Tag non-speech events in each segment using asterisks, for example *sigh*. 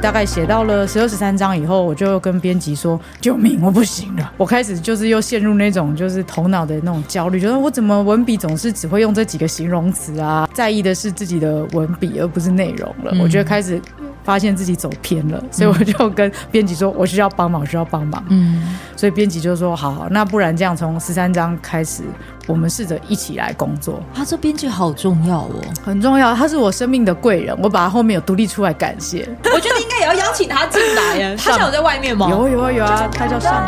大概写到了十二十三章以后，我就跟编辑说：“救命，我不行了！”我开始就是又陷入那种就是头脑的那种焦虑，觉得我怎么文笔总是只会用这几个形容词啊？在意的是自己的文笔，而不是内容了。嗯、我觉得开始。发现自己走偏了，所以我就跟编辑说：“我需要帮忙，需要帮忙。”嗯，所以编辑就说：“好好，那不然这样，从十三章开始，我们试着一起来工作。”他这编剧好重要哦，很重要，他是我生命的贵人，我把他后面有独立出来感谢。我觉得应该也要邀请他进来呀。*laughs* 他现在有在外面吗？有有啊有啊，他叫上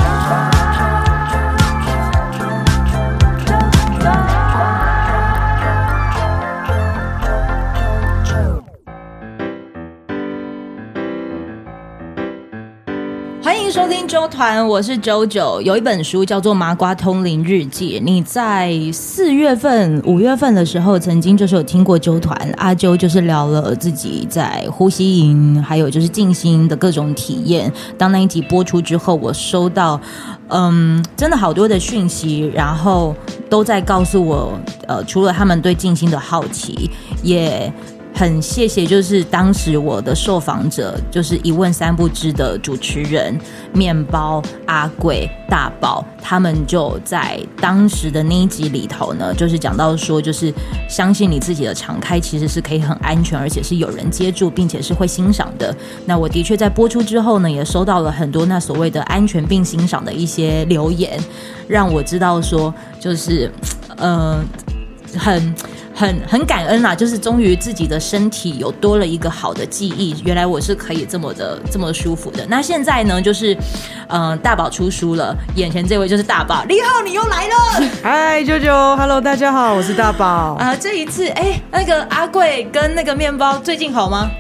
收听周团，我是周九。有一本书叫做《麻瓜通灵日记》。你在四月份、五月份的时候，曾经就是有听过周团阿周，就是聊了自己在呼吸营，还有就是静心的各种体验。当那一集播出之后，我收到嗯，真的好多的讯息，然后都在告诉我，呃，除了他们对静心的好奇，也。很谢谢，就是当时我的受访者，就是一问三不知的主持人面包阿贵大宝，他们就在当时的那一集里头呢，就是讲到说，就是相信你自己的敞开其实是可以很安全，而且是有人接住，并且是会欣赏的。那我的确在播出之后呢，也收到了很多那所谓的安全并欣赏的一些留言，让我知道说，就是呃，很。很很感恩啦，就是终于自己的身体有多了一个好的记忆，原来我是可以这么的这么舒服的。那现在呢，就是，嗯、呃，大宝出书了，眼前这位就是大宝，李浩，你又来了，*laughs* 嗨，舅舅，Hello，大家好，我是大宝啊。*laughs* 这一次，哎，那个阿贵跟那个面包最近好吗？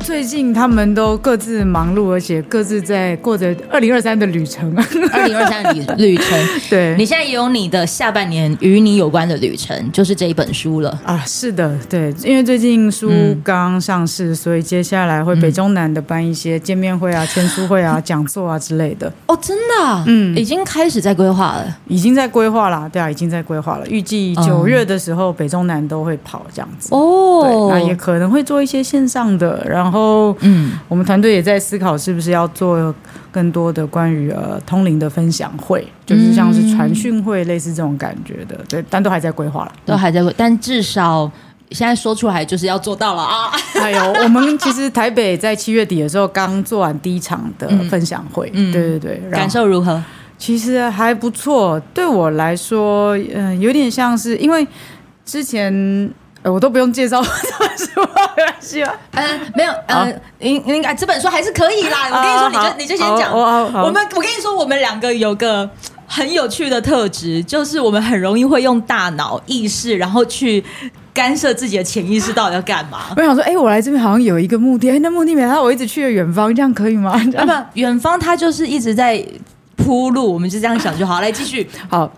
最近他们都各自忙碌，而且各自在过着二零二三的旅程。*laughs* 二零二三的旅旅程，*laughs* 对，你现在也有你的下半年与你有关的旅程，就是这一本书了啊。是的，对，因为最近书刚上市，嗯、所以接下来会北中南的办一些见面会啊、签书会啊、讲座啊之类的。哦，真的、啊，嗯，已经开始在规划了，已经在规划了，对啊，已经在规划了。预计九月的时候，北中南都会跑这样子。哦，对，那也可能会做一些线上的。然后，嗯，我们团队也在思考是不是要做更多的关于呃通灵的分享会，就是像是传讯会类似这种感觉的，对，但都还在规划了，都还在规，但至少现在说出来就是要做到了啊！*laughs* 还有，我们其实台北在七月底的时候刚做完第一场的分享会，嗯，对对对，感受如何？其实还不错，对我来说，嗯、呃，有点像是因为之前。我都不用介绍这本书，没关系吧？嗯，没有，嗯，应应该这本书还是可以啦。我跟你说，你就你就先讲。我们我跟你说，我们两个有个很有趣的特质，就是我们很容易会用大脑意识，然后去干涉自己的潜意识到底要干嘛。*laughs* 我想说，哎，我来这边好像有一个目的，哎，那目的 *laughs* 没了，我一直去了远方，这样可以吗？*laughs* 啊不远方它就是一直在铺路，我们就这样想就好。来继续，好。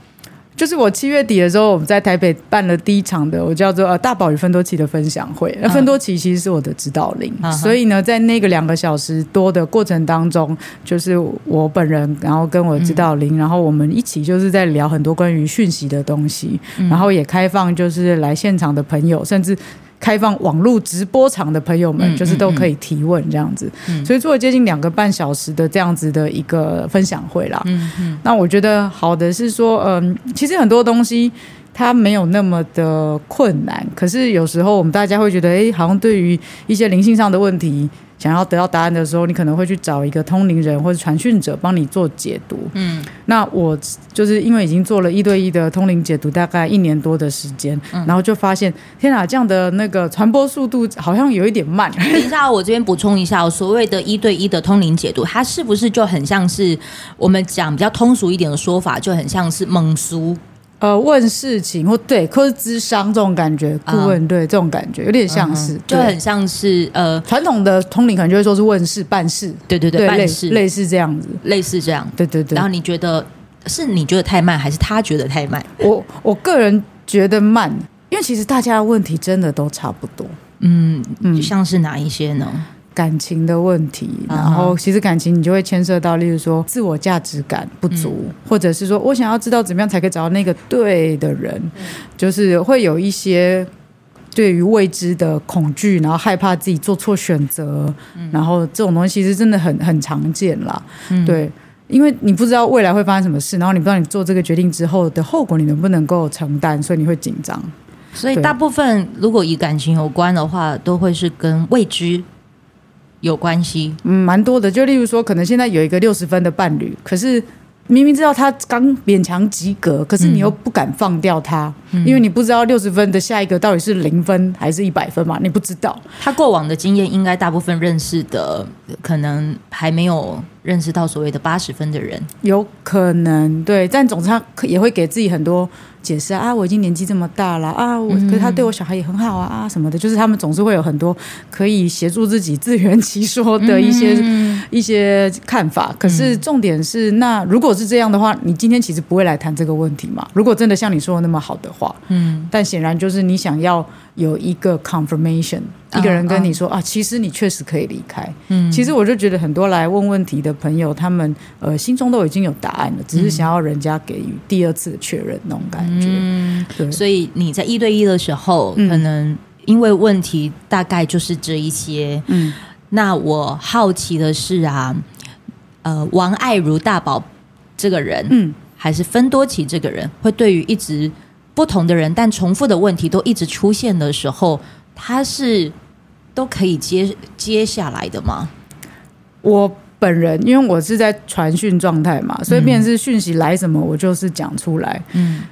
就是我七月底的时候，我们在台北办了第一场的我叫做呃大宝与芬多奇的分享会。那芬多奇其实是我的指导灵，嗯、所以呢，在那个两个小时多的过程当中，就是我本人，然后跟我指导灵，嗯、然后我们一起就是在聊很多关于讯息的东西，嗯、然后也开放就是来现场的朋友，甚至。开放网络直播场的朋友们，就是都可以提问这样子，所以做了接近两个半小时的这样子的一个分享会啦。嗯嗯、那我觉得好的是说，嗯，其实很多东西它没有那么的困难，可是有时候我们大家会觉得，哎，好像对于一些灵性上的问题。想要得到答案的时候，你可能会去找一个通灵人或者传讯者帮你做解读。嗯，那我就是因为已经做了一对一的通灵解读，大概一年多的时间，嗯、然后就发现，天哪，这样的那个传播速度好像有一点慢。*laughs* 等一下，我这边补充一下，所谓的一对一的通灵解读，它是不是就很像是我们讲比较通俗一点的说法，就很像是蒙书？呃，问事情或对，或是咨商这种感觉，顾问、uh, 对这种感觉，有点像是，uh. 就很像是呃，传统的通灵可能就会说是问事办事，对对对，对办事类似这样子，类似这样，对对对。然后你觉得是你觉得太慢，还是他觉得太慢？我我个人觉得慢，因为其实大家的问题真的都差不多。嗯嗯，像是哪一些呢？感情的问题，然后其实感情你就会牵涉到，例如说自我价值感不足，嗯、或者是说我想要知道怎么样才可以找到那个对的人，嗯、就是会有一些对于未知的恐惧，然后害怕自己做错选择，嗯、然后这种东西其实真的很很常见啦。嗯、对，因为你不知道未来会发生什么事，然后你不知道你做这个决定之后的后果你能不能够承担，所以你会紧张。所以大部分如果与感情有关的话，都会是跟未知有关系。嗯，蛮多的。就例如说，可能现在有一个六十分的伴侣，可是。明明知道他刚勉强及格，可是你又不敢放掉他，嗯、因为你不知道六十分的下一个到底是零分还是一百分嘛？你不知道。他过往的经验，应该大部分认识的，可能还没有认识到所谓的八十分的人，有可能对，但总之他也会给自己很多。解释啊，我已经年纪这么大了啊，我可是他对我小孩也很好啊啊什么的，就是他们总是会有很多可以协助自己自圆其说的一些、嗯、一些看法。可是重点是，那如果是这样的话，你今天其实不会来谈这个问题嘛？如果真的像你说的那么好的话，嗯，但显然就是你想要。有一个 confirmation，一个人跟你说、啊，其实你确实可以离开。嗯，其实我就觉得很多来问问题的朋友，他们呃心中都已经有答案了，只是想要人家给予第二次的确认那种感觉。嗯，对。所以你在一对一的时候，嗯、可能因为问题大概就是这一些。嗯，那我好奇的是啊，呃，王爱如大宝这个人，嗯，还是芬多奇这个人，会对于一直。不同的人，但重复的问题都一直出现的时候，他是都可以接接下来的吗？我本人因为我是在传讯状态嘛，所以便是讯息来什么，我就是讲出来。嗯，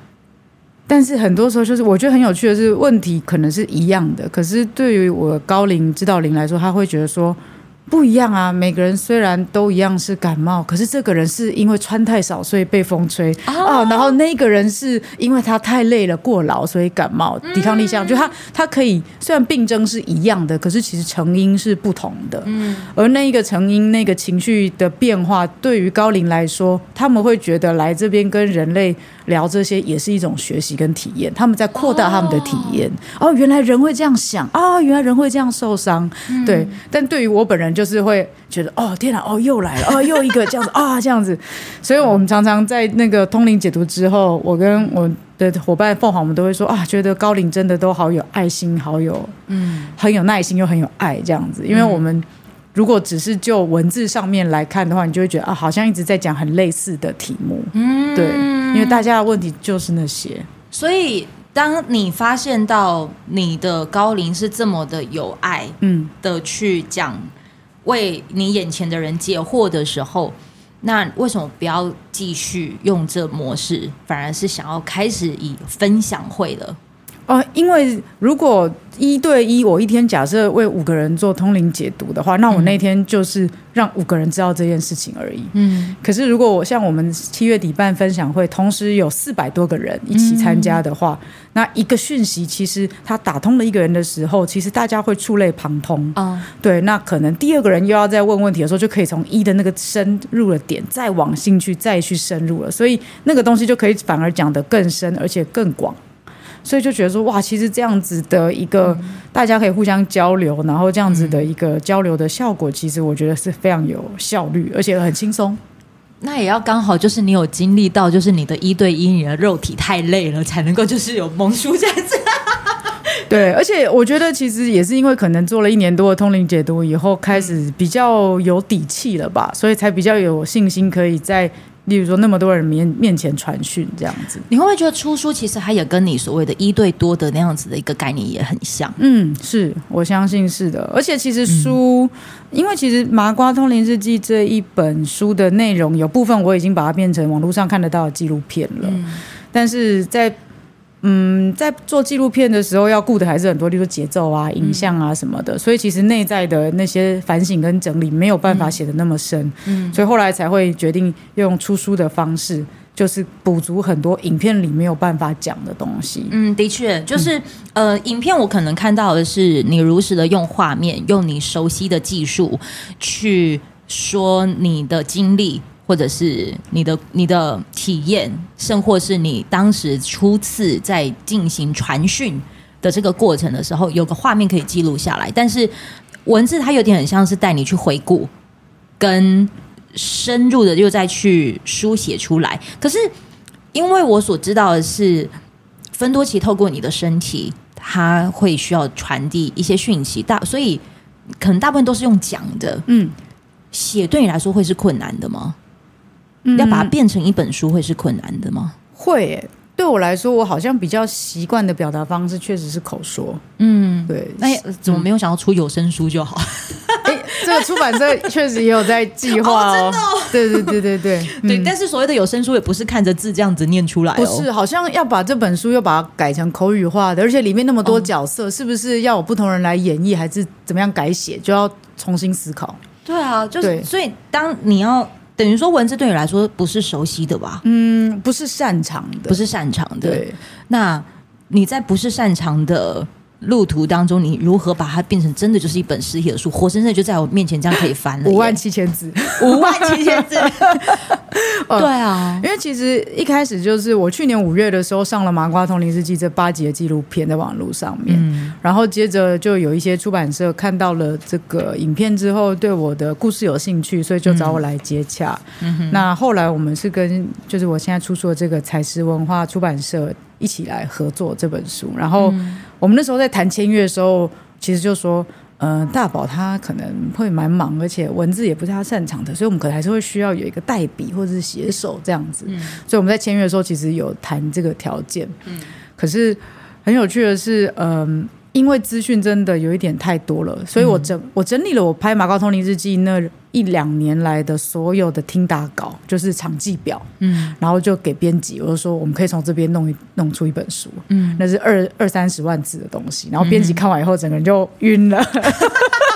但是很多时候就是我觉得很有趣的是，问题可能是一样的，可是对于我高龄指导灵来说，他会觉得说。不一样啊！每个人虽然都一样是感冒，可是这个人是因为穿太少，所以被风吹啊、哦。然后那个人是因为他太累了、过劳，所以感冒，抵抗力强。就他他可以虽然病症是一样的，可是其实成因是不同的。嗯，而那一个成因、那个情绪的变化，对于高龄来说，他们会觉得来这边跟人类聊这些也是一种学习跟体验。他们在扩大他们的体验。哦，原来人会这样想啊、哦！原来人会这样受伤。对，但对于我本人。就是会觉得哦天哪哦又来了哦 *laughs* 又一个这样子啊、哦、这样子，所以我们常常在那个通灵解读之后，我跟我的伙伴凤凰，我们都会说啊，觉得高龄真的都好有爱心，好有嗯很有耐心又很有爱这样子。因为我们如果只是就文字上面来看的话，你就会觉得啊，好像一直在讲很类似的题目，嗯，对，因为大家的问题就是那些。所以当你发现到你的高龄是这么的有爱，嗯的去讲。为你眼前的人解惑的时候，那为什么不要继续用这模式，反而是想要开始以分享会了？哦，因为如果一对一，我一天假设为五个人做通灵解读的话，那我那天就是让五个人知道这件事情而已。嗯，可是如果我像我们七月底办分享会，同时有四百多个人一起参加的话，嗯、那一个讯息其实他打通了一个人的时候，其实大家会触类旁通啊。哦、对，那可能第二个人又要再问问题的时候，就可以从一的那个深入的点再往兴趣再去深入了，所以那个东西就可以反而讲得更深，而且更广。所以就觉得说，哇，其实这样子的一个大家可以互相交流，然后这样子的一个交流的效果，其实我觉得是非常有效率，而且很轻松。那也要刚好就是你有经历到，就是你的一对一，你的肉体太累了，才能够就是有蒙书这样子。*laughs* 对，而且我觉得其实也是因为可能做了一年多的通灵解读以后，开始比较有底气了吧，所以才比较有信心可以在。例如说，那么多人面面前传讯这样子，你会不会觉得出书其实它也跟你所谓的一对多的那样子的一个概念也很像？嗯，是我相信是的。而且其实书，嗯、因为其实《麻瓜通灵日记》这一本书的内容有部分我已经把它变成网络上看得到的纪录片了，嗯、但是在。嗯，在做纪录片的时候，要顾的还是很多，例如节奏啊、影像啊什么的。嗯、所以其实内在的那些反省跟整理没有办法写的那么深。嗯，所以后来才会决定用出书的方式，就是补足很多影片里没有办法讲的东西。嗯，的确，就是、嗯、呃，影片我可能看到的是你如实的用画面，用你熟悉的技术去说你的经历。或者是你的你的体验，甚或是你当时初次在进行传讯的这个过程的时候，有个画面可以记录下来。但是文字它有点很像是带你去回顾，跟深入的又再去书写出来。可是因为我所知道的是，芬多奇透过你的身体。它会需要传递一些讯息，大所以可能大部分都是用讲的。嗯，写对你来说会是困难的吗？嗯，要把它变成一本书会是困难的吗？会欸。对我来说，我好像比较习惯的表达方式确实是口说。嗯，对。那怎么没有想要出有声书就好？哎、嗯，这个出版社确实也有在计划哦。*laughs* 真的哦？对对对对对 *laughs* 对。但是所谓的有声书也不是看着字这样子念出来哦。不是，好像要把这本书又把它改成口语化的，而且里面那么多角色，是不是要有不同人来演绎，还是怎么样改写，就要重新思考。对啊，就是所以当你要。等于说文字对你来说不是熟悉的吧？嗯，不是擅长的，不是擅长的。对，那你在不是擅长的路途当中，你如何把它变成真的就是一本实体的书，活生生就在我面前这样可以翻了？*laughs* 五万七千字，五万七千字。对啊，因为其实一开始就是我去年五月的时候上了《麻瓜通灵日记》这八集的纪录片在网络上面，嗯，然后接着就有一些出版社看到了这个影片之后，对我的故事有兴趣，所以就找我来接洽。嗯，那后来我们是跟就是我现在出书的这个采石文化出版社一起来合作这本书，然后我们那时候在谈签约的时候，其实就说。嗯、呃，大宝他可能会蛮忙，而且文字也不是他擅长的，所以我们可能还是会需要有一个代笔或者是写手这样子。嗯，所以我们在签约的时候其实有谈这个条件。嗯，可是很有趣的是，嗯、呃。因为资讯真的有一点太多了，所以我整我整理了我拍《马高通灵日记》那一两年来的所有的听打稿，就是场记表，嗯，然后就给编辑，我就说我们可以从这边弄一弄出一本书，嗯，那是二二三十万字的东西，然后编辑看完以后，整个人就晕了。嗯 *laughs*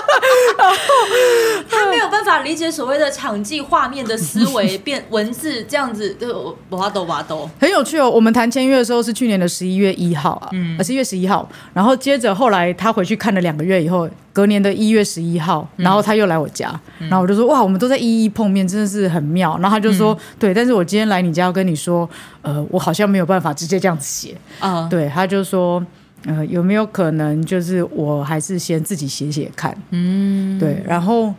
他没有办法理解所谓的场记画面的思维，变文字这样子，就哇都哇都很有趣哦。我们谈签约的时候是去年的十一月一号啊，嗯，十一月十一号。然后接着后来他回去看了两个月以后，隔年的一月十一号，然后他又来我家，嗯、然后我就说哇，我们都在一一碰面，真的是很妙。然后他就说、嗯、对，但是我今天来你家要跟你说，呃，我好像没有办法直接这样子写啊。对，他就说。呃，有没有可能就是我还是先自己写写看？嗯，对。然后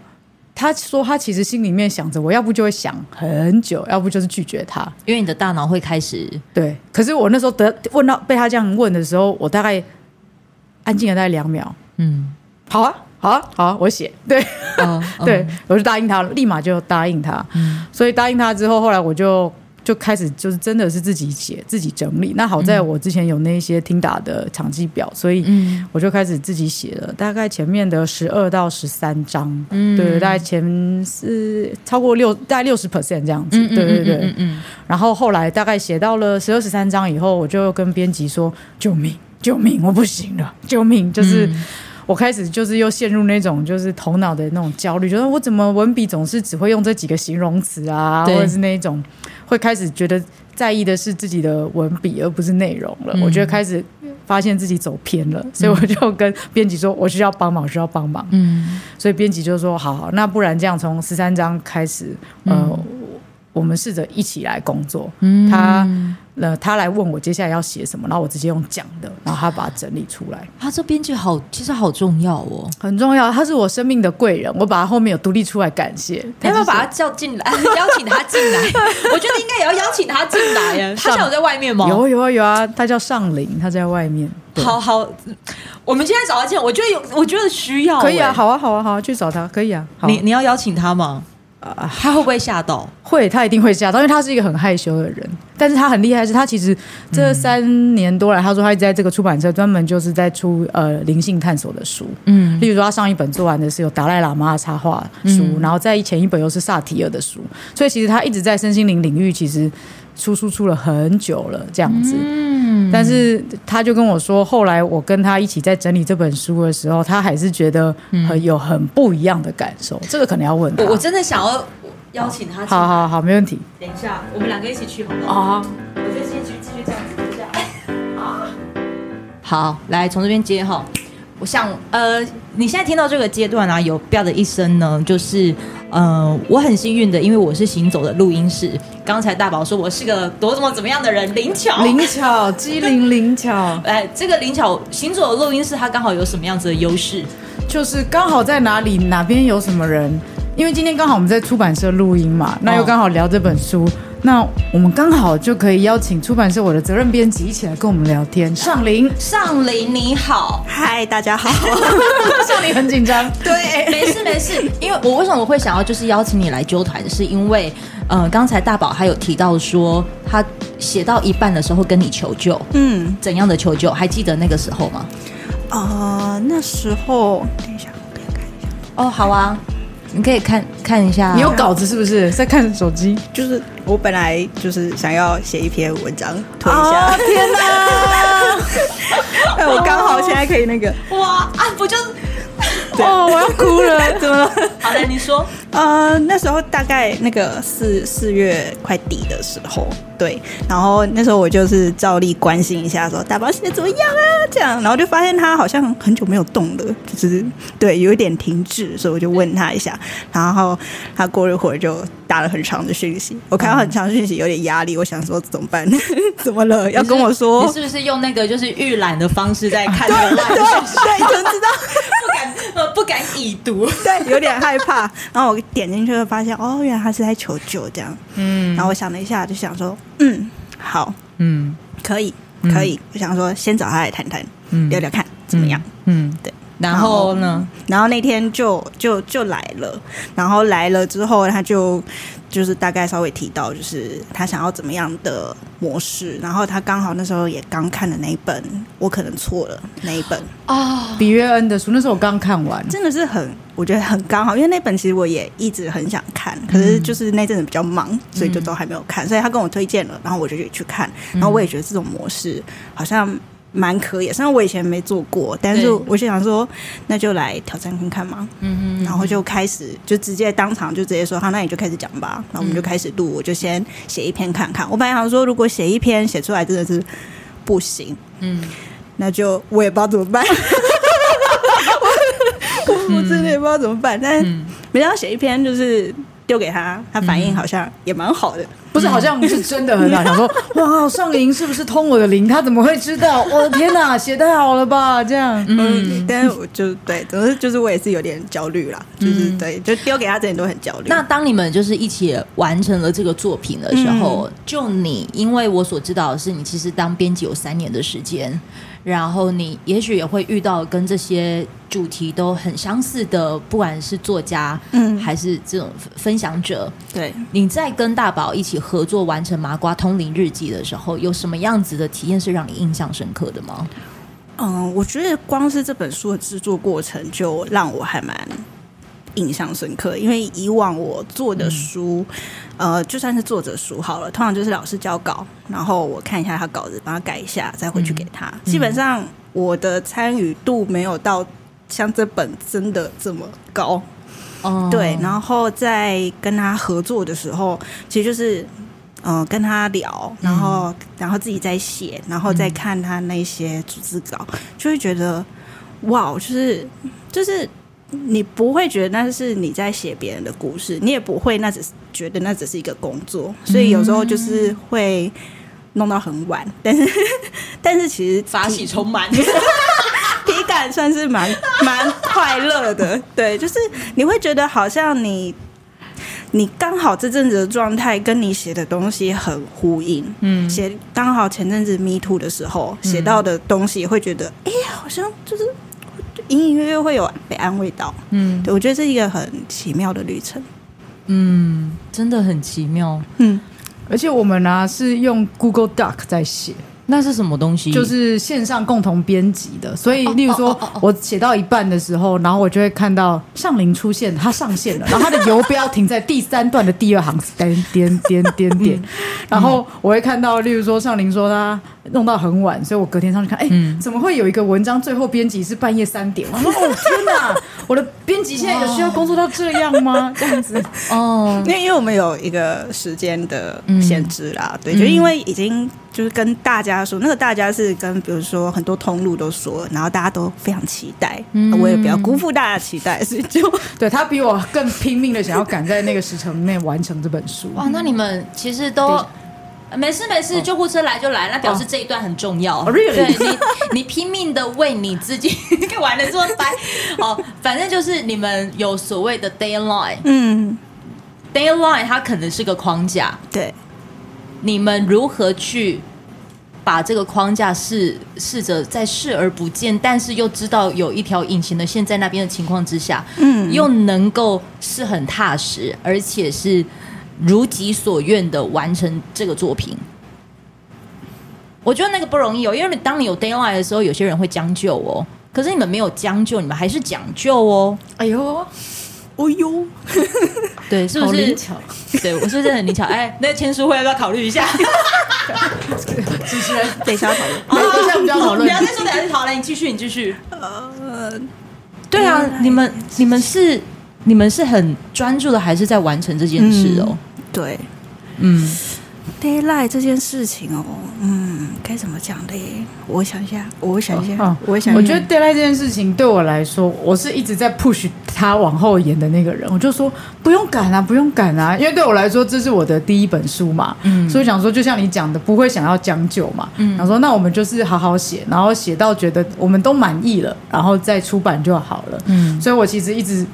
他说他其实心里面想着，我要不就会想很久，要不就是拒绝他，因为你的大脑会开始对。可是我那时候得问到被他这样问的时候，我大概安静了大概两秒。嗯，好啊，好啊，好啊，我写。对，哦、对，我就答应他，立马就答应他。嗯，所以答应他之后，后来我就。就开始就是真的是自己写自己整理。那好在我之前有那些听打的场记表，所以我就开始自己写了。大概前面的十二到十三章，嗯，对，大概前是超过六，大概六十 percent 这样子。对对对，嗯嗯。然后后来大概写到了十二十三章以后，我就跟编辑说：“救命，救命，我不行了，救命！”就是我开始就是又陷入那种就是头脑的那种焦虑，觉得我怎么文笔总是只会用这几个形容词啊，或者是那种。会开始觉得在意的是自己的文笔，而不是内容了。嗯、我觉得开始发现自己走偏了，所以我就跟编辑说：“我需要帮忙，需要帮忙。”嗯，所以编辑就说：“好好，那不然这样，从十三章开始，呃。嗯”我们试着一起来工作。嗯，他呃，他来问我接下来要写什么，然后我直接用讲的，然后他把它整理出来。他这编辑好，其实好重要哦，很重要。*laughs* 他是我生命的贵人，我把他后面有独立出来感谢。要不要把他叫进来，邀请他进来？我觉得应该也要邀请他进来呀。他现在有在外面吗？有有啊有啊，他叫尚林，他在外面。好好，我们现在找他进，我觉得有，我觉得需要。可以啊，好啊好啊好啊，去找他可以啊。你你要邀请他吗？啊，他会不会吓到？会，他一定会吓到，因为他是一个很害羞的人。但是他很厉害，是他其实这三年多来，他说他一直在这个出版社专门就是在出呃灵性探索的书。嗯，例如说他上一本做完的是有达赖喇嘛的插画书，嗯、然后在前一本又是萨提尔的书，所以其实他一直在身心灵领域其实出书出了很久了，这样子。嗯，但是他就跟我说，后来我跟他一起在整理这本书的时候，他还是觉得很有很不一样的感受。这个可能要问他。我真的想要。邀请他，好好好，没问题。等一下，我们两个一起去好不好？啊，我就先去继续这样子，这样。啊，好，来从这边接哈。我想，呃，你现在听到这个阶段啊，有标的一声呢，就是，呃，我很幸运的，因为我是行走的录音室。刚才大宝说我是个多怎么怎么样的人，灵巧，灵巧，机灵灵巧。*laughs* 哎，这个灵巧行走的录音室，它刚好有什么样子的优势？就是刚好在哪里，哪边有什么人。因为今天刚好我们在出版社录音嘛，那又刚好聊这本书，那我们刚好就可以邀请出版社我的责任编辑一起来跟我们聊天。尚林，尚林你好，嗨，大家好。*laughs* 尚林很紧张，*laughs* 对，没事没事。因为我为什么我会想要就是邀请你来纠团，是因为呃，刚才大宝还有提到说他写到一半的时候跟你求救，嗯，怎样的求救？还记得那个时候吗？呃，那时候，等一下，我看一下。哦，好啊。你可以看看一下，你有稿子是不是在看手机？就是我本来就是想要写一篇文章推一下。哦、天哪！*laughs* 哎，我刚好现在可以那个哇啊，不就是？哦，我要哭了，*laughs* 怎么了？好的，你说。呃，那时候大概那个四四月快底的时候，对，然后那时候我就是照例关心一下说，说大宝现在怎么样啊？这样，然后就发现他好像很久没有动了，就是对，有一点停滞，所以我就问他一下，然后他过一会儿就打了很长的讯息，我看到很长讯息有点压力，我想说怎么办？怎么了？要跟我说？*laughs* 你是不是用那个就是预览的方式在看？*laughs* 对对对，怎么知道？不敢呃不敢已读，对，有点害怕，然后我。点进去会发现，哦，原来他是在求救这样。嗯，然后我想了一下，就想说，嗯，好，嗯，可以，可以。嗯、我想说，先找他来谈谈，嗯、聊聊看怎么样。嗯，对。然后呢？然后那天就就就来了，然后来了之后，他就。就是大概稍微提到，就是他想要怎么样的模式，然后他刚好那时候也刚看的那一本，我可能错了那一本啊，比约恩的书，那时候我刚看完，真的是很，我觉得很刚好，因为那本其实我也一直很想看，可是就是那阵子比较忙，所以就都还没有看，所以他跟我推荐了，然后我就去看，然后我也觉得这种模式好像。蛮可以，虽然我以前没做过，但是我就想说，那就来挑战看看嘛。嗯哼，然后就开始就直接当场就直接说，好，那你就开始讲吧。然后我们就开始录，我就先写一篇看看。我本来想说，如果写一篇写出来真的是不行，嗯，那就我也不知道怎么办。我 *laughs* 我真的也不知道怎么办，但是没想到写一篇就是。丢给他，他反应好像也蛮好的，嗯、不是？好像不是真的很好。*laughs* 想说，哇，尚琳是不是通我的灵？他怎么会知道？*laughs* 我的天哪，写太好了吧？这样，嗯，但是我就对，总之就是我也是有点焦虑啦，就是对，就丢给他这点都很焦虑。那当你们就是一起完成了这个作品的时候，嗯、就你，因为我所知道的是，你其实当编辑有三年的时间。然后你也许也会遇到跟这些主题都很相似的，不管是作家，嗯，还是这种分享者。对，你在跟大宝一起合作完成《麻瓜通灵日记》的时候，有什么样子的体验是让你印象深刻的吗？嗯，我觉得光是这本书的制作过程就让我还蛮。印象深刻，因为以往我做的书，嗯、呃，就算是作者书好了，通常就是老师交稿，然后我看一下他稿子，帮他改一下，再回去给他。嗯、基本上我的参与度没有到像这本真的这么高。哦，对，然后在跟他合作的时候，其实就是嗯、呃，跟他聊，然后、嗯、然后自己在写，然后再看他那些组织稿，就会觉得哇，就是就是。你不会觉得那是你在写别人的故事，你也不会那只是觉得那只是一个工作，所以有时候就是会弄到很晚，*laughs* 但是但是其实法喜充满，*laughs* 体感算是蛮蛮快乐的，*laughs* 对，就是你会觉得好像你你刚好这阵子的状态跟你写的东西很呼应，嗯，写刚好前阵子 Me Too 的时候写到的东西，会觉得哎呀，好像就是。隐隐约约会有被安慰到，嗯，对，我觉得是一个很奇妙的旅程，嗯，真的很奇妙，嗯，而且我们呢、啊、是用 Google Doc 在写。那是什么东西？就是线上共同编辑的，所以，例如说，我写到一半的时候，然后我就会看到上林出现，他上线了，然后他的游标停在第三段的第二行，点点点点点，*laughs* 然后我会看到，例如说，上林说他弄到很晚，所以我隔天上去看，哎，怎么会有一个文章最后编辑是半夜三点？我说，哦 *laughs* 天哪，我的编辑现在有需要工作到这样吗？这样子，哦，因为因为我们有一个时间的限制啦，对，就因为已经。就是跟大家说，那个大家是跟比如说很多通路都说，然后大家都非常期待，嗯、我也不要辜负大家期待，所以就 *laughs* 对他比我更拼命的想要赶在那个时程内完成这本书。哇，那你们其实都没事没事，救护车来就来，那表示这一段很重要。哦、对你，你拼命的为你自己 *laughs* 玩的这么白，哦，反正就是你们有所谓的 deadline，嗯，deadline 它可能是个框架，对。你们如何去把这个框架试试着在视而不见，但是又知道有一条隐形的线在那边的情况之下，嗯，又能够是很踏实，而且是如己所愿的完成这个作品。我觉得那个不容易哦，因为当你有 deadline 的时候，有些人会将就哦。可是你们没有将就，你们还是讲究哦。哎呦，哦呦，对，是不是？对，我是不是很灵巧？哎，那签书会要不要考虑一下？*laughs* 继续，等一下讨论。等一下不要讨论，不要再说，等一下就讨论。你继续，你继续。呃，对啊，你们你们是你们是很专注的，还是在完成这件事哦？对，嗯。Deadline 这件事情哦，嗯，该怎么讲嘞？我想一下，我想一下，哦、我想。我觉得 d a y l i g h t 这件事情对我来说，我是一直在 push 他往后延的那个人。我就说不用赶啊，不用赶啊，因为对我来说这是我的第一本书嘛，嗯，所以想说就像你讲的，不会想要将就嘛，嗯，想说那我们就是好好写，然后写到觉得我们都满意了，然后再出版就好了，嗯，所以我其实一直。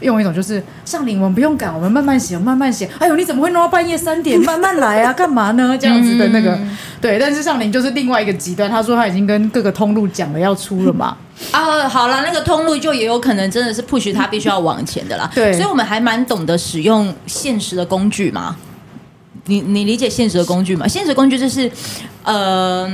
用一种就是上林，我们不用赶，我们慢慢写，慢慢写。哎呦，你怎么会弄到半夜三点？慢慢来啊，干嘛呢？这样子的那个，嗯、对。但是上林就是另外一个极端，他说他已经跟各个通路讲了要出了嘛。啊，好了，那个通路就也有可能真的是 push 他必须要往前的啦。对，所以我们还蛮懂得使用现实的工具嘛。你你理解现实的工具吗？现实工具就是，嗯、呃。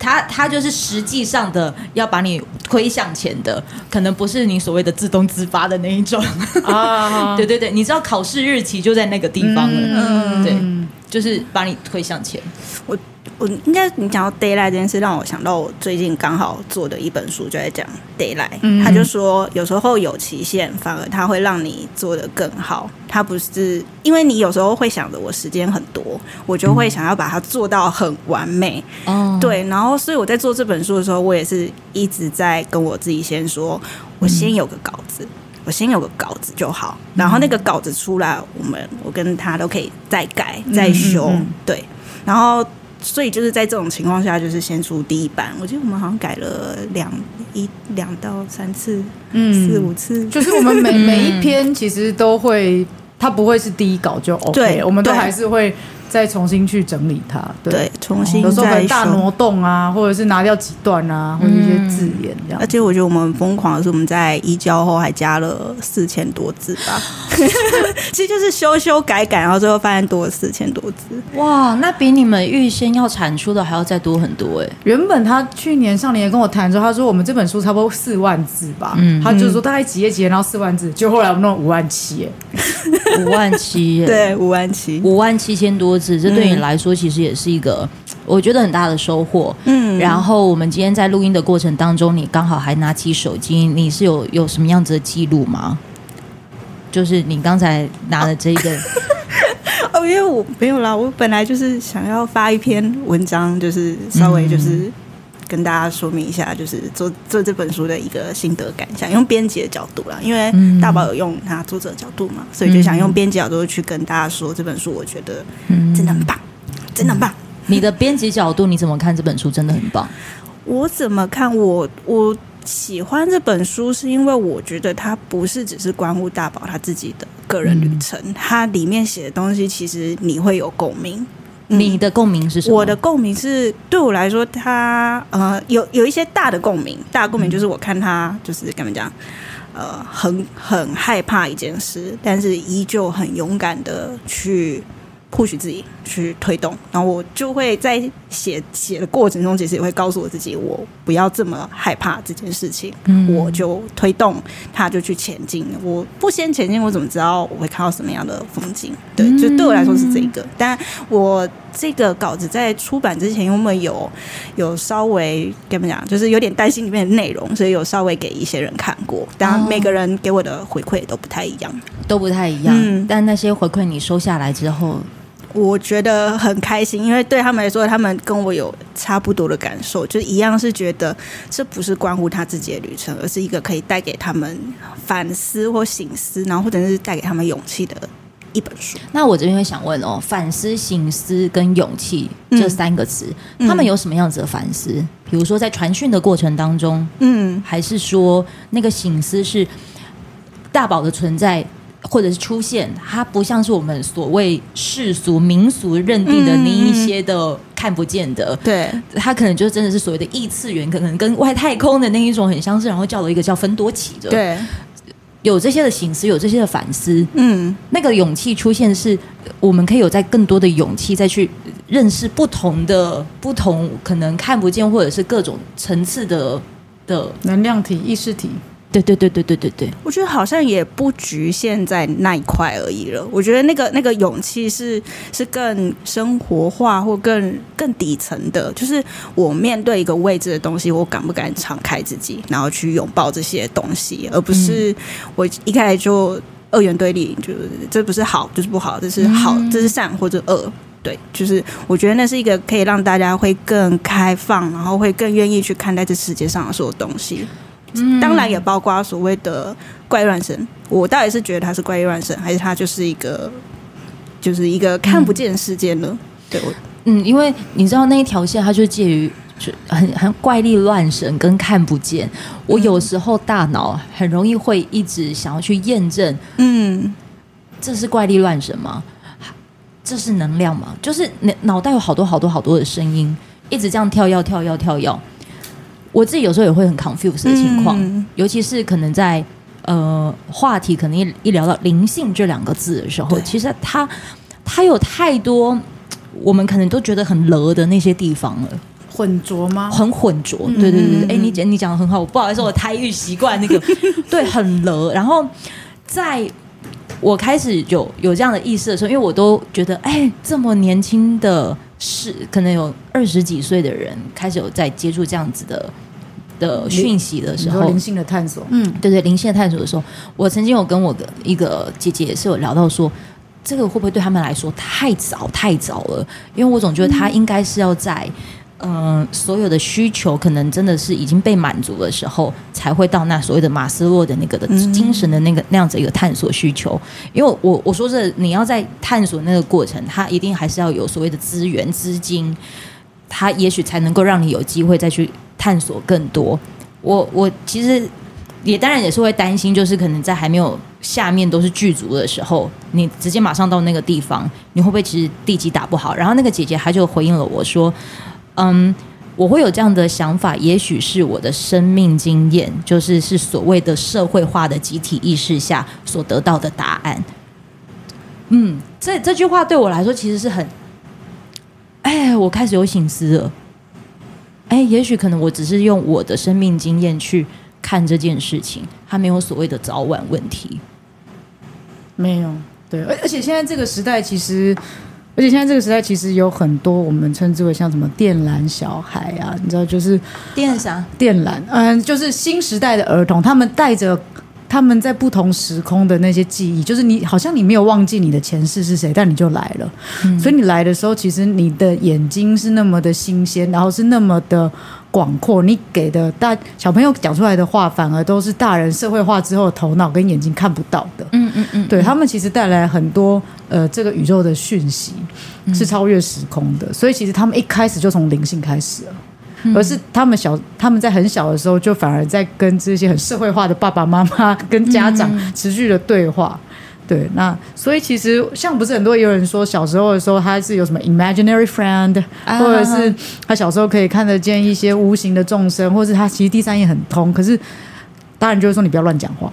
它它就是实际上的要把你推向前的，可能不是你所谓的自动自发的那一种啊。*laughs* 对对对，你知道考试日期就在那个地方了，嗯、对，就是把你推向前。我。我应该你讲到 d a y l i g h t 这件事，让我想到我最近刚好做的一本书，就在讲。嗯、他就说，有时候有期限，反而它会让你做得更好。它不是因为你有时候会想着我时间很多，我就会想要把它做到很完美。哦、嗯，对。然后，所以我在做这本书的时候，我也是一直在跟我自己先说，我先有个稿子，我先有个稿子就好。然后那个稿子出来，我们我跟他都可以再改再修。嗯嗯嗯对，然后。所以就是在这种情况下，就是先出第一版。我记得我们好像改了两一两到三次，嗯，四五次。就是我们每 *laughs* 每一篇其实都会，它不会是第一稿就 OK，对我们都还是会。再重新去整理它，对，对重新有时候很大挪动啊，或者是拿掉几段啊，或者一些字眼这样。而且我觉得我们疯狂的是，我们在移交后还加了四千多字吧，*laughs* 其实就是修修改改，然后最后发现多了四千多字。哇，那比你们预先要产出的还要再多很多哎、欸。原本他去年上年也跟我谈说，他说我们这本书差不多四万字吧，嗯，他就说大概几页几页，然后四万字，就后来我们弄五万七，*laughs* 五万七，*laughs* 对，五万七，五万七千多。这对你来说其实也是一个，我觉得很大的收获。嗯，然后我们今天在录音的过程当中，你刚好还拿起手机，你是有有什么样子的记录吗？就是你刚才拿的这个，哦，因为我没有啦，我本来就是想要发一篇文章，就是稍微就是。跟大家说明一下，就是做做这本书的一个心得感想，用编辑的角度啦，因为大宝有用他作者的角度嘛，所以就想用编辑角度去跟大家说这本书，我觉得真的很棒，真的很棒。你的编辑角度你怎么看这本书？真的很棒。我怎么看？我我喜欢这本书，是因为我觉得它不是只是关乎大宝他自己的个人旅程，它里面写的东西其实你会有共鸣。你的共鸣是什么？我的共鸣是对我来说，他呃有有一些大的共鸣，大的共鸣就是我看他就是跟你们讲，呃，很很害怕一件事，但是依旧很勇敢的去 push 自己去推动，然后我就会在写写的过程中，其实也会告诉我自己，我不要这么害怕这件事情，嗯、我就推动他就去前进。我不先前进，我怎么知道我会看到什么样的风景？对，就对我来说是这个。但我这个稿子在出版之前，因为有有稍微跟你们讲，就是有点担心里面的内容，所以有稍微给一些人看过。当然，每个人给我的回馈都不太一样，都不太一样。嗯、但那些回馈你收下来之后。我觉得很开心，因为对他们来说，他们跟我有差不多的感受，就是一样是觉得这不是关乎他自己的旅程，而是一个可以带给他们反思或醒思，然后或者是带给他们勇气的一本书。那我这边会想问哦，反思、醒思跟勇气这三个词，嗯、他们有什么样子的反思？嗯、比如说在传讯的过程当中，嗯，还是说那个醒思是大宝的存在？或者是出现，它不像是我们所谓世俗民俗认定的那一些的看不见的，对，它可能就真的是所谓的异次元，可能跟外太空的那一种很相似，然后叫了一个叫芬多奇的，对，有这些的形式，有这些的反思，嗯，那个勇气出现，是我们可以有在更多的勇气再去认识不同的、不同可能看不见或者是各种层次的的能量体、意识体。对对对对对对对，我觉得好像也不局限在那一块而已了。我觉得那个那个勇气是是更生活化或更更底层的，就是我面对一个未知的东西，我敢不敢敞开自己，然后去拥抱这些东西，而不是我一开始就二元对立，就是这不是好就是不好，这是好这是善或者恶。对，就是我觉得那是一个可以让大家会更开放，然后会更愿意去看待这世界上的所有东西。当然也包括所谓的怪力乱神，我到底是觉得他是怪力乱神，还是他就是一个，就是一个看不见世界呢？嗯、对，我嗯，因为你知道那一条线，它就介于就很很怪力乱神跟看不见。我有时候大脑很容易会一直想要去验证，嗯，这是怪力乱神吗？这是能量吗？就是脑脑袋有好多好多好多的声音，一直这样跳跃跳跃跳跃。我自己有时候也会很 confused 的情况，嗯、尤其是可能在呃话题可能一一聊到灵性这两个字的时候，其实它它有太多我们可能都觉得很勒的那些地方了，混浊吗？很混浊，对对对对。哎、嗯，你讲你讲的很好，我不好意思，我台语习惯那个，*laughs* 对，很勒。然后在我开始有有这样的意识的时候，因为我都觉得，哎，这么年轻的。是可能有二十几岁的人开始有在接触这样子的的讯息的时候，灵性的探索，嗯，对对，灵性的探索的时候，我曾经有跟我的一个姐姐也是有聊到说，这个会不会对他们来说太早太早了？因为我总觉得他应该是要在。嗯、呃，所有的需求可能真的是已经被满足的时候，才会到那所谓的马斯洛的那个的精神的那个那样子一个探索需求。因为我我说这你要在探索那个过程，它一定还是要有所谓的资源资金，它也许才能够让你有机会再去探索更多。我我其实也当然也是会担心，就是可能在还没有下面都是剧组的时候，你直接马上到那个地方，你会不会其实地基打不好？然后那个姐姐她就回应了我说。嗯，我会有这样的想法，也许是我的生命经验，就是是所谓的社会化的集体意识下所得到的答案。嗯，这这句话对我来说其实是很，哎，我开始有醒思了。哎，也许可能我只是用我的生命经验去看这件事情，它没有所谓的早晚问题。没有，对，而而且现在这个时代其实。而且现在这个时代，其实有很多我们称之为像什么电缆小孩啊，你知道，就是电啥？电缆，嗯，就是新时代的儿童，他们带着他们在不同时空的那些记忆，就是你好像你没有忘记你的前世是谁，但你就来了。嗯。所以你来的时候，其实你的眼睛是那么的新鲜，然后是那么的。广阔，你给的大小朋友讲出来的话，反而都是大人社会化之后头脑跟眼睛看不到的。嗯嗯嗯，对他们其实带来很多呃，这个宇宙的讯息是超越时空的，所以其实他们一开始就从灵性开始了，而是他们小他们在很小的时候就反而在跟这些很社会化的爸爸妈妈跟家长持续的对话。对，那所以其实像不是很多有人说小时候的时候他是有什么 imaginary friend，或者是他小时候可以看得见一些无形的众生，或者是他其实第三眼很通，可是大人就会说你不要乱讲话。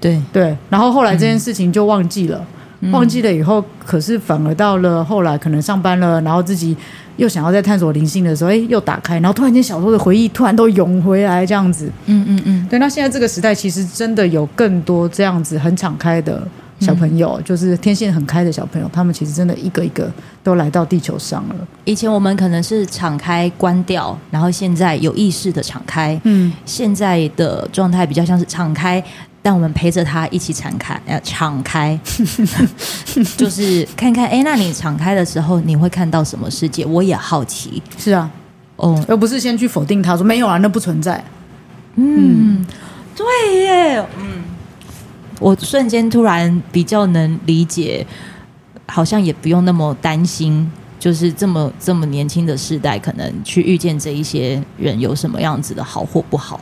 对对，然后后来这件事情就忘记了，嗯、忘记了以后，可是反而到了后来可能上班了，然后自己又想要再探索灵性的时候，哎，又打开，然后突然间小时候的回忆突然都涌回来，这样子。嗯嗯嗯，对。那现在这个时代其实真的有更多这样子很敞开的。小朋友就是天线很开的小朋友，他们其实真的一个一个都来到地球上了。以前我们可能是敞开关掉，然后现在有意识的敞开。嗯，现在的状态比较像是敞开，但我们陪着他一起敞开，呃，敞开，*laughs* 就是看看，哎，那你敞开的时候，你会看到什么世界？我也好奇。是啊，哦，而不是先去否定他说没有啊，那不存在。嗯，嗯对耶，嗯。我瞬间突然比较能理解，好像也不用那么担心，就是这么这么年轻的世代，可能去遇见这一些人有什么样子的好或不好。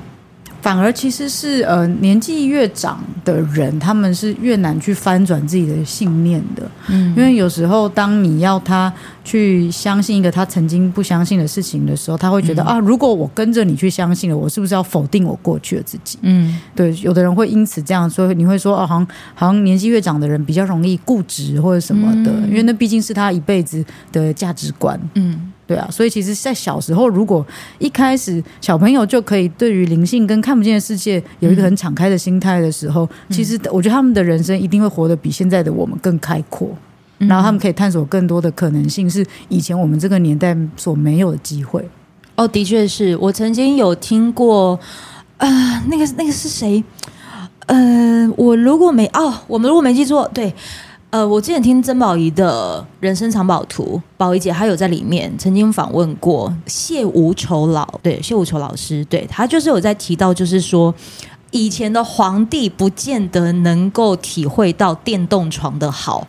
反而其实是呃年纪越长的人，他们是越难去翻转自己的信念的。嗯，因为有时候当你要他去相信一个他曾经不相信的事情的时候，他会觉得、嗯、啊，如果我跟着你去相信了，我是不是要否定我过去的自己？嗯，对，有的人会因此这样说，你会说哦，好像好像年纪越长的人比较容易固执或者什么的，嗯、因为那毕竟是他一辈子的价值观。嗯。对啊，所以其实，在小时候，如果一开始小朋友就可以对于灵性跟看不见的世界有一个很敞开的心态的时候，嗯、其实我觉得他们的人生一定会活得比现在的我们更开阔，嗯、然后他们可以探索更多的可能性，是以前我们这个年代所没有的机会。哦，的确是我曾经有听过，啊、呃，那个那个是谁？呃，我如果没哦，我们如果没记错，对。呃，我之前听曾宝仪的人生藏宝图，宝仪姐她有在里面曾经访问过谢无愁老，对，谢无愁老师，对，他就是有在提到，就是说以前的皇帝不见得能够体会到电动床的好，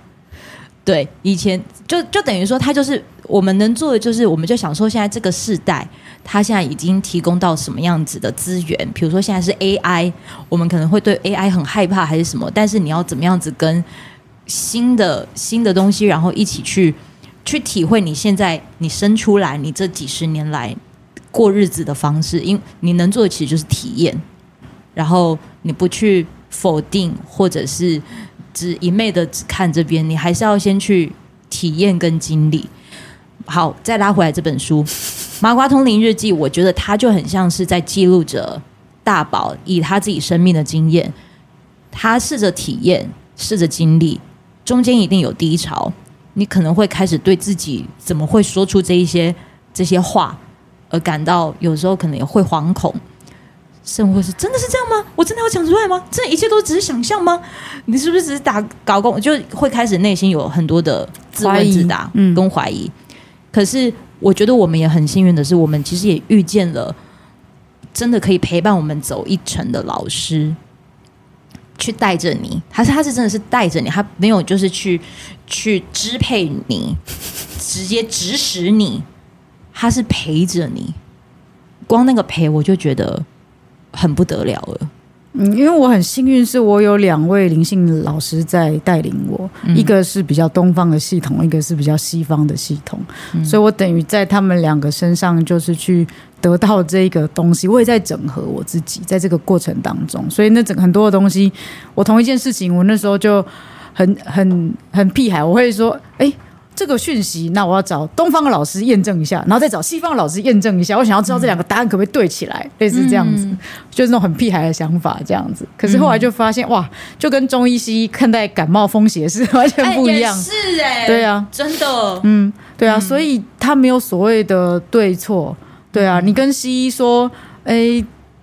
对，以前就就等于说他就是我们能做的就是，我们就想说现在这个世代，他现在已经提供到什么样子的资源，比如说现在是 AI，我们可能会对 AI 很害怕还是什么，但是你要怎么样子跟新的新的东西，然后一起去去体会你现在你生出来你这几十年来过日子的方式，因你能做的其实就是体验，然后你不去否定或者是只一昧的只看这边，你还是要先去体验跟经历。好，再拉回来这本书《*laughs* 麻瓜通灵日记》，我觉得它就很像是在记录着大宝以他自己生命的经验，他试着体验，试着经历。中间一定有低潮，你可能会开始对自己怎么会说出这一些这些话而感到有时候可能也会惶恐，甚或是真的是这样吗？我真的要讲出来吗？这一切都只是想象吗？你是不是只是打搞工？就会开始内心有很多的自问自答跟怀疑。嗯、可是我觉得我们也很幸运的是，我们其实也遇见了真的可以陪伴我们走一程的老师。去带着你，他是他是真的是带着你，他没有就是去去支配你，直接指使你，他是陪着你。光那个陪，我就觉得很不得了了。嗯，因为我很幸运，是我有两位灵性老师在带领我，嗯、一个是比较东方的系统，一个是比较西方的系统，嗯、所以我等于在他们两个身上就是去。得到这个东西，我也在整合我自己，在这个过程当中，所以那整很多的东西，我同一件事情，我那时候就很很很屁孩，我会说，哎，这个讯息，那我要找东方的老师验证一下，然后再找西方的老师验证一下，我想要知道这两个答案可不可以对起来，嗯、类似这样子，就是那种很屁孩的想法，这样子。可是后来就发现，哇，就跟中医西医看待感冒风邪是完全不一样，是哎，对啊，真的，嗯，对啊，所以他没有所谓的对错。对啊，你跟西医说，哎，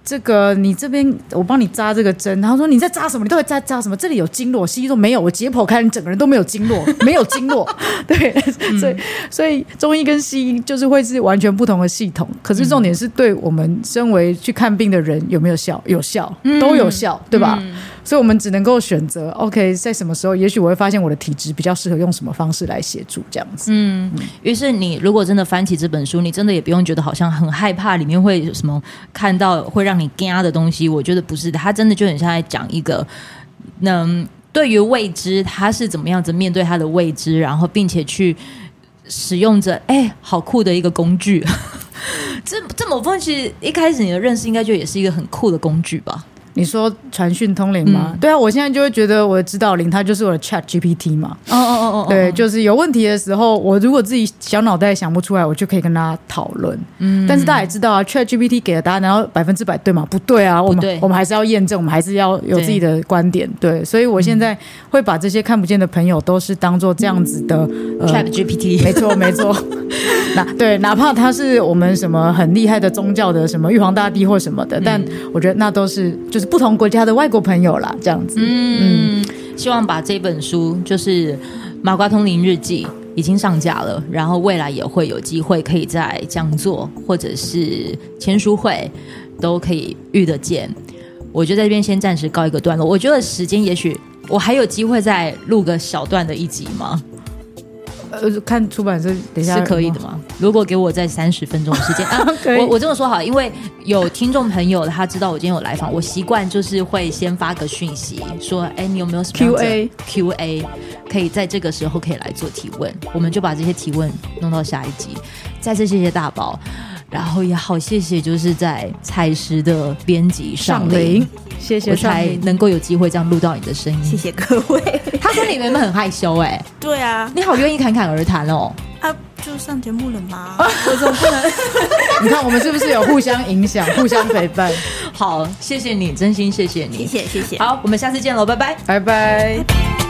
这个你这边我帮你扎这个针，然后说你在扎什么？你到底在扎什么？这里有经络，西医说没有，我解剖开你整个人都没有经络，*laughs* 没有经络。*laughs* 对，所以所以中医跟西医就是会是完全不同的系统。可是重点是对我们身为去看病的人有没有效？有效，都有效，对吧？嗯所以我们只能够选择，OK，在什么时候，也许我会发现我的体质比较适合用什么方式来协助这样子。嗯，于是你如果真的翻起这本书，你真的也不用觉得好像很害怕，里面会有什么看到会让你惊的东西。我觉得不是的，他真的就很像在讲一个，能，对于未知，他是怎么样子面对他的未知，然后并且去使用着，哎，好酷的一个工具。*laughs* 这这某方其实一开始你的认识应该就也是一个很酷的工具吧。你说传讯通灵吗？嗯、对啊，我现在就会觉得我的指导灵它就是我的 Chat GPT 嘛。哦哦哦哦，对，就是有问题的时候，我如果自己小脑袋想不出来，我就可以跟他讨论。嗯，但是大家也知道啊，Chat GPT 给的答案，然后百分之百对吗？不对啊，我们我们还是要验证，我们还是要有自己的观点。对，对，所以我现在会把这些看不见的朋友都是当做这样子的、嗯呃、Chat GPT。没错，没错。*laughs* 那对，哪怕他是我们什么很厉害的宗教的什么玉皇大帝或什么的，嗯、但我觉得那都是就是。不同国家的外国朋友啦，这样子。嗯，嗯，希望把这本书就是《麻瓜通灵日记》已经上架了，然后未来也会有机会可以在讲座或者是签书会都可以遇得见。我就在这边先暂时告一个段落。我觉得时间也许我还有机会再录个小段的一集吗？呃，看出版社等一下是可以的吗？如果给我在三十分钟的时间 *laughs* 啊，我我这么说好，因为有听众朋友他知道我今天有来访，我习惯就是会先发个讯息说，哎，你有没有什么 Q A Q A 可以在这个时候可以来做提问，我们就把这些提问弄到下一集。再次谢谢大宝，然后也好谢谢就是在采石的编辑上林，谢谢，我才能够有机会这样录到你的声音，谢谢各位。他说你原本很害羞哎、欸，对啊，你好愿意侃侃而谈哦。啊，就上节目了吗？*laughs* 我怎么不能？*laughs* 你看我们是不是有互相影响、*laughs* 互相陪伴？好，谢谢你，真心谢谢你，谢谢谢谢。好，我们下次见喽，拜拜，拜拜。